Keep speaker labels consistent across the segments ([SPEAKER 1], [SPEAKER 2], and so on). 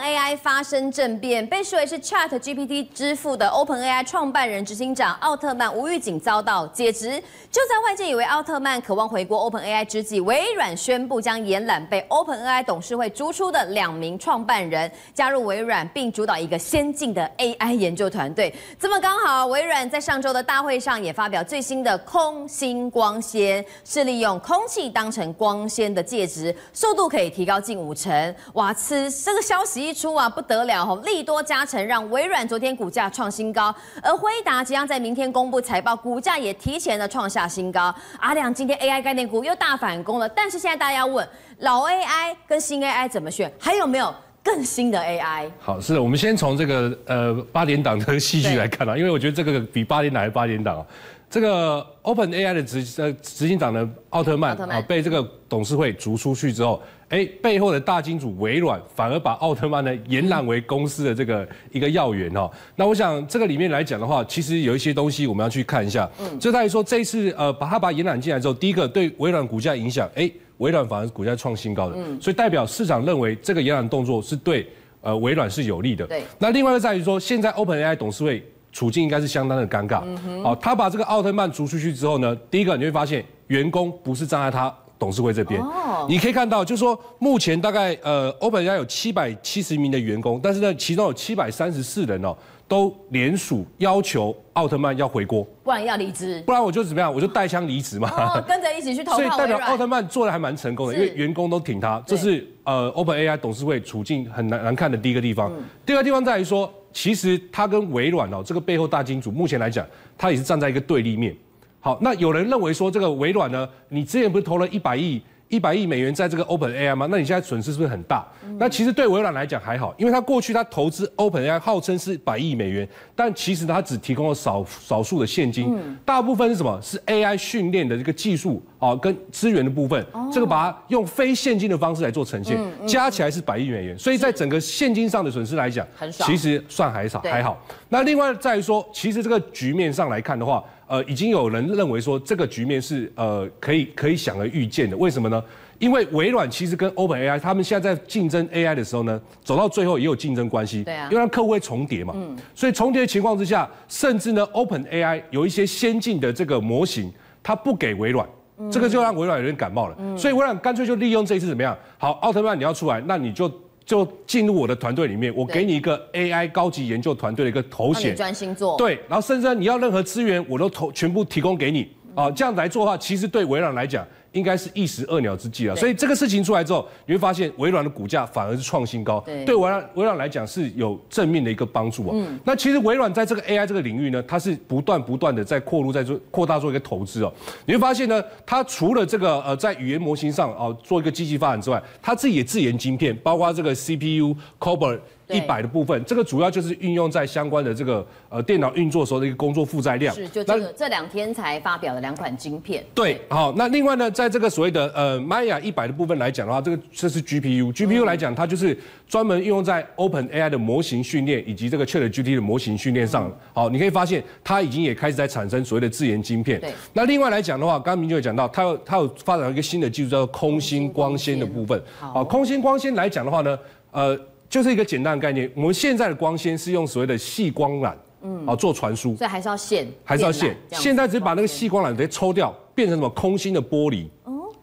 [SPEAKER 1] AI 发生政变，被视为是 ChatGPT 之父的 OpenAI 创办人、执行长奥特曼无预警遭到解职。就在外界以为奥特曼渴望回国 OpenAI 之际，微软宣布将延揽被 OpenAI 董事会逐出的两名创办人，加入微软，并主导一个先进的 AI 研究团队。这么刚好，微软在上周的大会上也发表最新的空心光纤，是利用空气当成光纤的介质，速度可以提高近五成。哇，此这个消息一出啊，不得了哈，利多加成，让微软昨天股价创新高，而辉达即将在明天公布财报，股价也提前的创下新高。阿亮今天 AI 概念股又大反攻了，但是现在大家问，老 AI 跟新 AI 怎么选？还有没有更新的 AI？
[SPEAKER 2] 好，是的，我们先从这个呃八点档的戏剧来看啊，因为我觉得这个比八点档还八点档啊。这个 OpenAI 的执呃执行长呢，奥特曼啊，被这个董事会逐出去之后，哎，背后的大金主微软反而把奥特曼呢延揽为公司的这个一个要员哦。那我想这个里面来讲的话，其实有一些东西我们要去看一下。嗯，就在于说这一次呃把他把延揽进来之后，第一个对微软股价影响，哎，微软反而股价创新高的，嗯，所以代表市场认为这个延揽动作是对呃微软是有利的。对。那另外就在于说，现在 OpenAI 董事会。处境应该是相当的尴尬。好，他把这个奥特曼逐出去之后呢，第一个你会发现员工不是站在他董事会这边。你可以看到，就是说目前大概呃，OpenAI 有七百七十名的员工，但是呢，其中有七百三十四人哦，都联署要求奥特曼要回国，
[SPEAKER 1] 不然要离职，
[SPEAKER 2] 不然我就怎么样，我就带枪离职嘛。
[SPEAKER 1] 哦，跟着一起去投。
[SPEAKER 2] 所以代表奥特曼做的还蛮成功的，因为员工都挺他。这是呃，OpenAI 董事会处境很难难看的第一个地方。第二个地方在于说。其实他跟微软哦，这个背后大金主，目前来讲，他也是站在一个对立面。好，那有人认为说，这个微软呢，你之前不是投了一百亿？一百亿美元在这个 OpenAI 吗？那你现在损失是不是很大？嗯、那其实对微软来讲还好，因为它过去它投资 OpenAI 号称是百亿美元，但其实它只提供了少少数的现金，嗯、大部分是什么？是 AI 训练的这个技术啊跟资源的部分，哦、这个把它用非现金的方式来做呈现，加起来是百亿美元，所以在整个现金上的损失来讲，其实算还少还好。那另外在于说，其实这个局面上来看的话。呃，已经有人认为说这个局面是呃可以可以想而预见的，为什么呢？因为微软其实跟 OpenAI 他们现在在竞争 AI 的时候呢，走到最后也有竞争关系。对啊。因为让客户会重叠嘛。嗯。所以重叠的情况之下，甚至呢，OpenAI 有一些先进的这个模型，它不给微软，这个就让微软有点感冒了。嗯。所以微软干脆就利用这一次怎么样？好，奥特曼你要出来，那你就。就进入我的团队里面，我给你一个 AI 高级研究团队的一个头衔，专心做。对，然后甚至你要任何资源，我都投全部提供给你啊。这样来做的话，其实对微软来讲。应该是一石二鸟之计了，所以这个事情出来之后，你会发现微软的股价反而是创新高，对微软微软来讲是有正面的一个帮助哦。那其实微软在这个 AI 这个领域呢，它是不断不断的在扩入，在做扩大做一个投资哦。你会发现呢，它除了这个呃在语言模型上哦做一个积极发展之外，它自己也自研晶片，包括这个 CPU Cobalt。一百的部分，这个主要就是运用在相关的这个呃电脑运作时候的一个工作负载量。是，就这个这两天才发表的两款晶片。对，好，那另外呢，在这个所谓的呃 Maya 一百的部分来讲的话，这个这是 GPU，GPU 来讲，它就是专门运用在 OpenAI 的模型训练以及这个 ChatGPT 的模型训练上。好，你可以发现它已经也开始在产生所谓的自研晶片。对。那另外来讲的话，刚刚明就有讲到，它有它有发展一个新的技术，叫做空心光纤的部分。好，空心光纤来讲的话呢，呃。就是一个简单的概念，我们现在的光纤是用所谓的细光缆，嗯，啊做传输，所以还是要线，还是要线。现在只是把那个细光缆直接抽掉，变成什么空心的玻璃。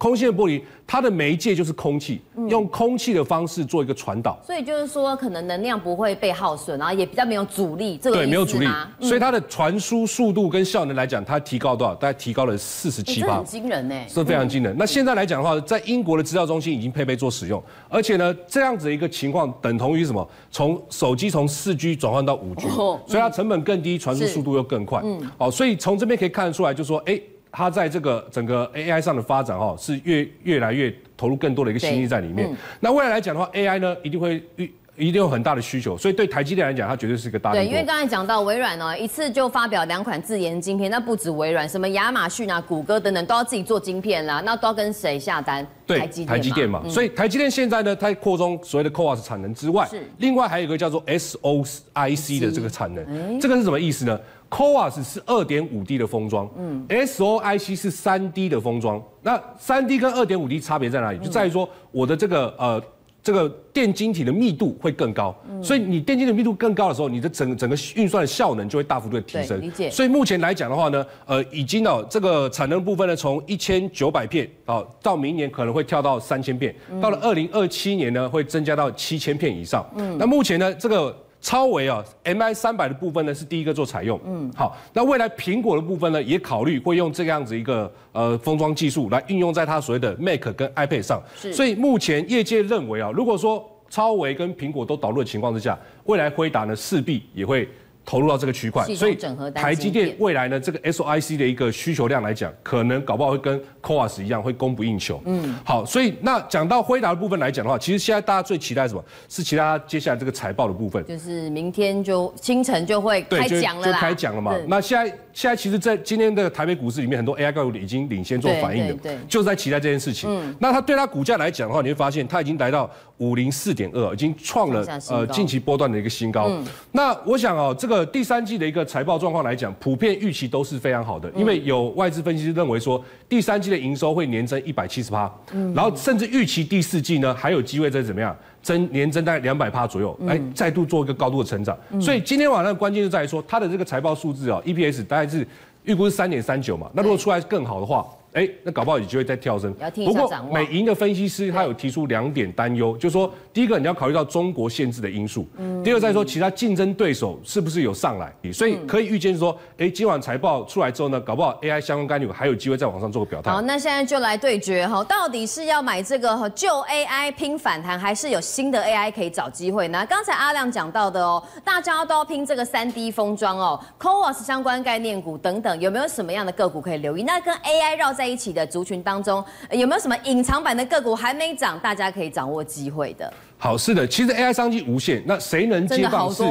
[SPEAKER 2] 空心的玻璃，它的媒介就是空气，用空气的方式做一个传导，所以就是说，可能能量不会被耗损，然后也比较没有阻力。这个对，没有阻力，所以它的传输速度跟效能来讲，它提高多少？大概提高了四十七八。很惊人呢，是非常惊人。那现在来讲的话，在英国的资料中心已经配备做使用，而且呢，这样子的一个情况等同于什么？从手机从四 G 转换到五 G，所以它成本更低，传输速度又更快。嗯，好，所以从这边可以看得出来，就是说，哎。它在这个整个 AI 上的发展哈，是越越来越投入更多的一个心力在里面。嗯、那未来来讲的话，AI 呢一定会一定有很大的需求，所以对台积电来讲，它绝对是一个大。对，因为刚才讲到微软呢，一次就发表两款自研晶片，那不止微软，什么亚马逊啊、谷歌等等都要自己做晶片啦，那都要跟谁下单？对，台积电嘛。所以台积电现在呢，它扩充所谓的 CoWoS 产能之外，是另外还有一个叫做 SOIC 的这个产能，嗯、这个是什么意思呢？CoWoS 是二点五 D 的封装，嗯，SOIC 是三 D 的封装。那三 D 跟二点五 D 差别在哪里？就在于说我的这个呃这个电晶体的密度会更高，所以你电晶体密度更高的时候，你的整整个运算的效能就会大幅度的提升。
[SPEAKER 1] 理解。
[SPEAKER 2] 所以目前来讲的话呢，呃，已经哦，这个产能部分呢，从一千九百片哦，到明年可能会跳到三千片，到了二零二七年呢，会增加到七千片以上。嗯。那目前呢，这个。超微啊，MI 三百的部分呢是第一个做采用，嗯，好，那未来苹果的部分呢也考虑会用这个样子一个呃封装技术来运用在它所谓的 Mac 跟 iPad 上，所以目前业界认为啊，如果说超微跟苹果都导入的情况之下，未来辉达呢势必也会。投入到这个区块，所以台积电未来呢，这个 SOIC 的一个需求量来讲，可能搞不好会跟 CoWoS 一样，会供不应求。嗯，好，所以那讲到辉达的部分来讲的话，其实现在大家最期待什么？是其他接下来这个财报的部分，
[SPEAKER 1] 就是明天就清晨就会开讲了，
[SPEAKER 2] 就开讲了嘛。那现在现在其实，在今天的台北股市里面，很多 AI 个股已经领先做反应的，对，就是在期待这件事情。嗯，那它对它股价来讲的话，你会发现它已经来到五零四点二，已经创了呃近期波段的一个新高。那我想哦，这个。第三季的一个财报状况来讲，普遍预期都是非常好的，因为有外资分析师认为说，第三季的营收会年增一百七十趴，然后甚至预期第四季呢还有机会再怎么样增年增大概两百趴左右，来再度做一个高度的成长。所以今天晚上的关键就在于说，它的这个财报数字啊，EPS 大概是预估是三点三九嘛，那如果出来更好的话。哎，那搞不好有机会再跳升。不过美银的分析师他有提出两点担忧，就是说，第一个你要考虑到中国限制的因素，嗯第二再说其他竞争对手是不是有上来，所以可以预见说，哎，今晚财报出来之后呢，搞不好 AI 相关概念还有机会再往上做个表态。
[SPEAKER 1] 好，那现在就来对决哈，到底是要买这个旧 AI 拼反弹，还是有新的 AI 可以找机会呢？刚才阿亮讲到的哦，大家都要拼这个三 D 封装哦，CoWoS 相关概念股等等，有没有什么样的个股可以留意？那跟 AI 绕在一起的族群当中，有没有什么隐藏版的个股还没涨，大家可以掌握机会的？
[SPEAKER 2] 好，是的，其实 AI 商机无限，那谁能接棒是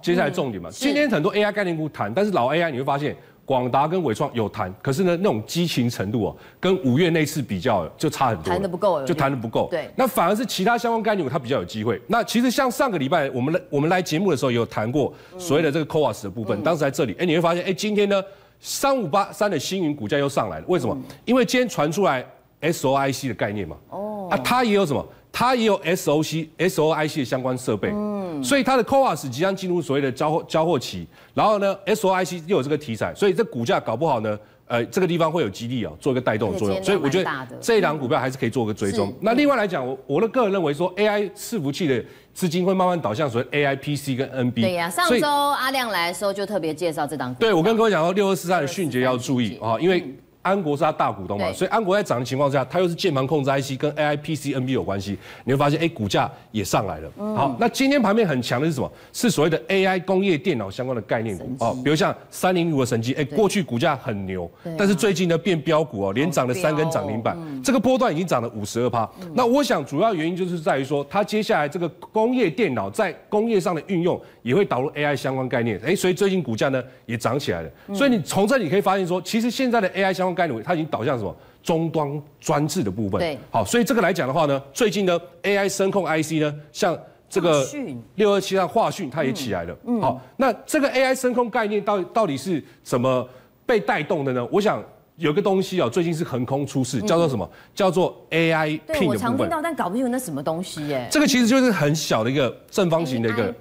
[SPEAKER 2] 接下来重点嘛？今天很多 AI 概念股谈，但是老 AI 你会发现，广达跟纬创有谈，可是呢，那种激情程度哦，跟五月那次比较就差很多，
[SPEAKER 1] 谈的不够，
[SPEAKER 2] 就谈的不够。
[SPEAKER 1] 对，
[SPEAKER 2] 那反而是其他相关概念股它比较有机会。那其实像上个礼拜我们来我们来节目的时候也有谈过所谓的这个 CoWoS 的部分，当时在这里，哎，你会发现，哎，今天呢？三五八三的星云股价又上来了，为什么？因为今天传出来 SOIC 的概念嘛。哦。啊，它也有什么？它也有 SOC、SOIC 的相关设备。嗯。所以它的 CoWoS 即将进入所谓的交货交货期，然后呢，SOIC 又有这个题材，所以这股价搞不好呢，呃，这个地方会有激励啊，做一个带动的作用。所以我觉得这一档股票还是可以做个追踪。那另外来讲，我我的个人认为说，AI 伺服器的。资金会慢慢导向所谓 A I P C 跟 N B。
[SPEAKER 1] 对呀、啊，上周阿亮来的时候就特别介绍这档股。
[SPEAKER 2] 对，我跟各位讲说，六二四三的迅捷要注意啊，因为。安国是他大股东嘛，所以安国在涨的情况下，它又是键盘控制 IC 跟 AI PC NB 有关系，你会发现哎，股价也上来了。好，那今天盘面很强的是什么？是所谓的 AI 工业电脑相关的概念股。哦，比如像三零五的神机，哎，过去股价很牛，但是最近呢变标股哦，连涨了三根涨停板，这个波段已经涨了五十二趴。那我想主要原因就是在于说，它接下来这个工业电脑在工业上的运用也会导入 AI 相关概念，哎，所以最近股价呢也涨起来了。所以你从这里可以发现说，其实现在的 AI 相关概念，它已经导向什么终端专制的部分。对，好，所以这个来讲的话呢，最近呢 AI 声控 IC 呢，像这个六二七上华讯，它也起来了。嗯，好，那这个 AI 声控概念到底到底是怎么被带动的呢？我想有个东西哦，最近是横空出世，叫做什么？叫做 AI Pin 的。
[SPEAKER 1] 我常听到，但搞不清楚那什么东西耶。
[SPEAKER 2] 这个其实就是很小的一个正方形的一个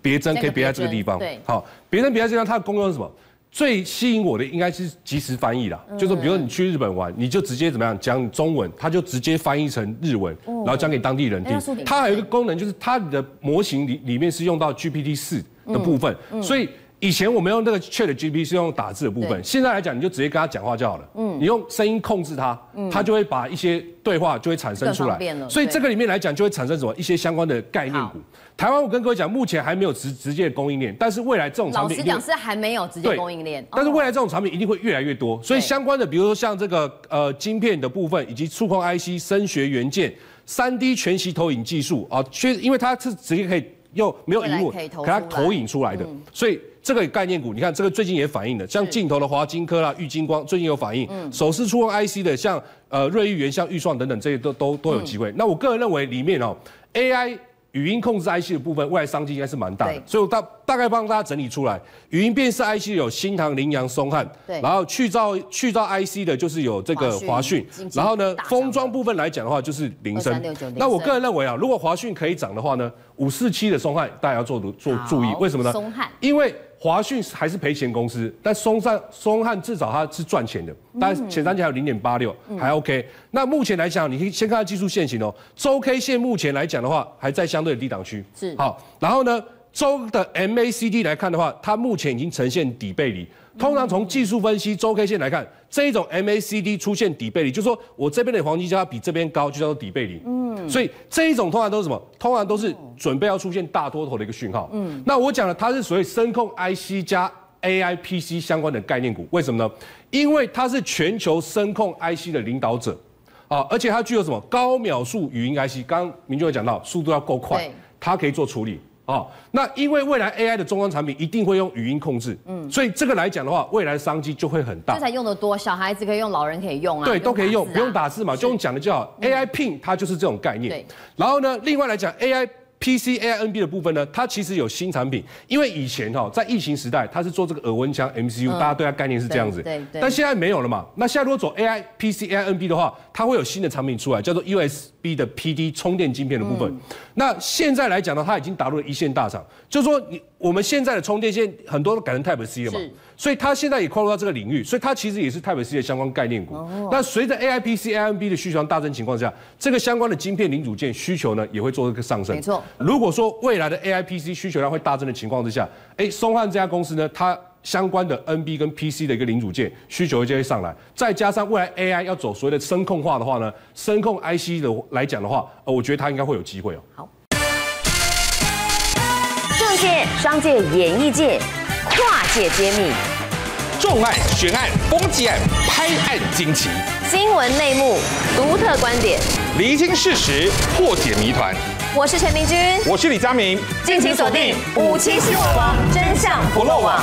[SPEAKER 2] 别针，可以别在这个地方。对，好，别针别在这地方，它的功用是什么？最吸引我的应该是即时翻译啦，就是比如说你去日本玩，你就直接怎么样讲中文，它就直接翻译成日文，然后讲给当地人听。它还有一个功能，就是它的模型里里面是用到 GPT 四的部分，所以。以前我们用那个 Chat GPT 是用打字的部分，现在来讲你就直接跟他讲话就好了。嗯，你用声音控制它，它就会把一些对话就会产生出来。所以这个里面来讲就会产生什么一些相关的概念股。台湾我跟各位讲，目前还没有直直接的供应链，但是未来这种产品，
[SPEAKER 1] 老实讲是还没有直接供应链。
[SPEAKER 2] 但是未来这种产品一定会越来越多，所以相关的比如说像这个呃晶片的部分，以及触控 IC、声学元件、三 D 全息投影技术啊，确因为它是直接可以又没有荧幕，可它投影出来的，所以。这个概念股，你看这个最近也反映了，像镜头的华金科啦、玉晶光最近有反应，手势触控 IC 的像呃瑞昱原相、钰创等等这些都都都有机会。那我个人认为里面哦，AI 语音控制 IC 的部分，未来商机应该是蛮大的，所以我大大概帮大家整理出来，语音辨识 IC 有新唐、羚羊、松汉，
[SPEAKER 1] 对。
[SPEAKER 2] 然后去噪去噪 IC 的就是有这个
[SPEAKER 1] 华讯，
[SPEAKER 2] 然后呢封装部分来讲的话就是铃
[SPEAKER 1] 声
[SPEAKER 2] 那我个人认为啊，如果华讯可以涨的话呢，五四七的松汉大家要做做注意，为什么呢？
[SPEAKER 1] 松汉。
[SPEAKER 2] 因为华讯还是赔钱公司，但松山松汉至少它是赚钱的，但是前三季还有零点八六，还 OK。那目前来讲，你可以先看它技术线型哦，周 K 线目前来讲的话，还在相对的低档区。
[SPEAKER 1] 是
[SPEAKER 2] 好，然后呢，周的 MACD 来看的话，它目前已经呈现底背离。通常从技术分析周 K 线来看，这一种 MACD 出现底背离，就是说我这边的黄金交叉比这边高，就叫做底背离。嗯，所以这一种通常都是什么？通常都是准备要出现大多头的一个讯号。嗯，那我讲了，它是属于声控 IC 加 AI PC 相关的概念股，为什么呢？因为它是全球声控 IC 的领导者。啊，而且它具有什么高秒数语音 IC？刚刚明俊有讲到，速度要够快，它可以做处理。啊，那因为未来 AI 的终端产品一定会用语音控制，嗯，所以这个来讲的话，未来商机就会很大
[SPEAKER 1] 这。才用得多，小孩子可以用，老人可以用啊，
[SPEAKER 2] 对，都可以用，不用打字嘛，就用讲的就好。AI Pin 它就是这种概念。
[SPEAKER 1] 对。
[SPEAKER 2] 然后呢，另外来讲 AI。PC AI NB 的部分呢，它其实有新产品，因为以前哈在疫情时代，它是做这个耳温枪 MCU，、嗯、大家对它概念是这样子，
[SPEAKER 1] 对对对
[SPEAKER 2] 但现在没有了嘛。那现在如果走 AI PC AI NB 的话，它会有新的产品出来，叫做 USB 的 PD 充电晶片的部分。嗯、那现在来讲呢，它已经打入了一线大厂，就是说你我们现在的充电线很多都改成 Type C 了嘛。所以它现在也跨入到这个领域，所以它其实也是 Type C 的相关概念股。哦、那随着 A I P C A M B 的需求大增情况下，这个相关的晶片零组件需求呢也会做一个上升。
[SPEAKER 1] 没错。
[SPEAKER 2] 如果说未来的 A I P C 需求量会大增的情况之下，哎，松汉这家公司呢，它相关的 N B 跟 P C 的一个零组件需求就会上来，再加上未来 A I 要走所谓的声控化的话呢，声控 I C 的来讲的话，呃，我觉得它应该会有机会哦。
[SPEAKER 1] 好。政界、商界、演艺界，跨界揭秘。
[SPEAKER 3] 重案、悬案、攻击案、拍案惊奇，
[SPEAKER 1] 新闻内幕、独特观点，
[SPEAKER 3] 厘清事实，破解谜团。
[SPEAKER 1] 我是陈明君，
[SPEAKER 3] 我是李佳明，
[SPEAKER 1] 敬请锁定《五七新闻网》，真相不漏网。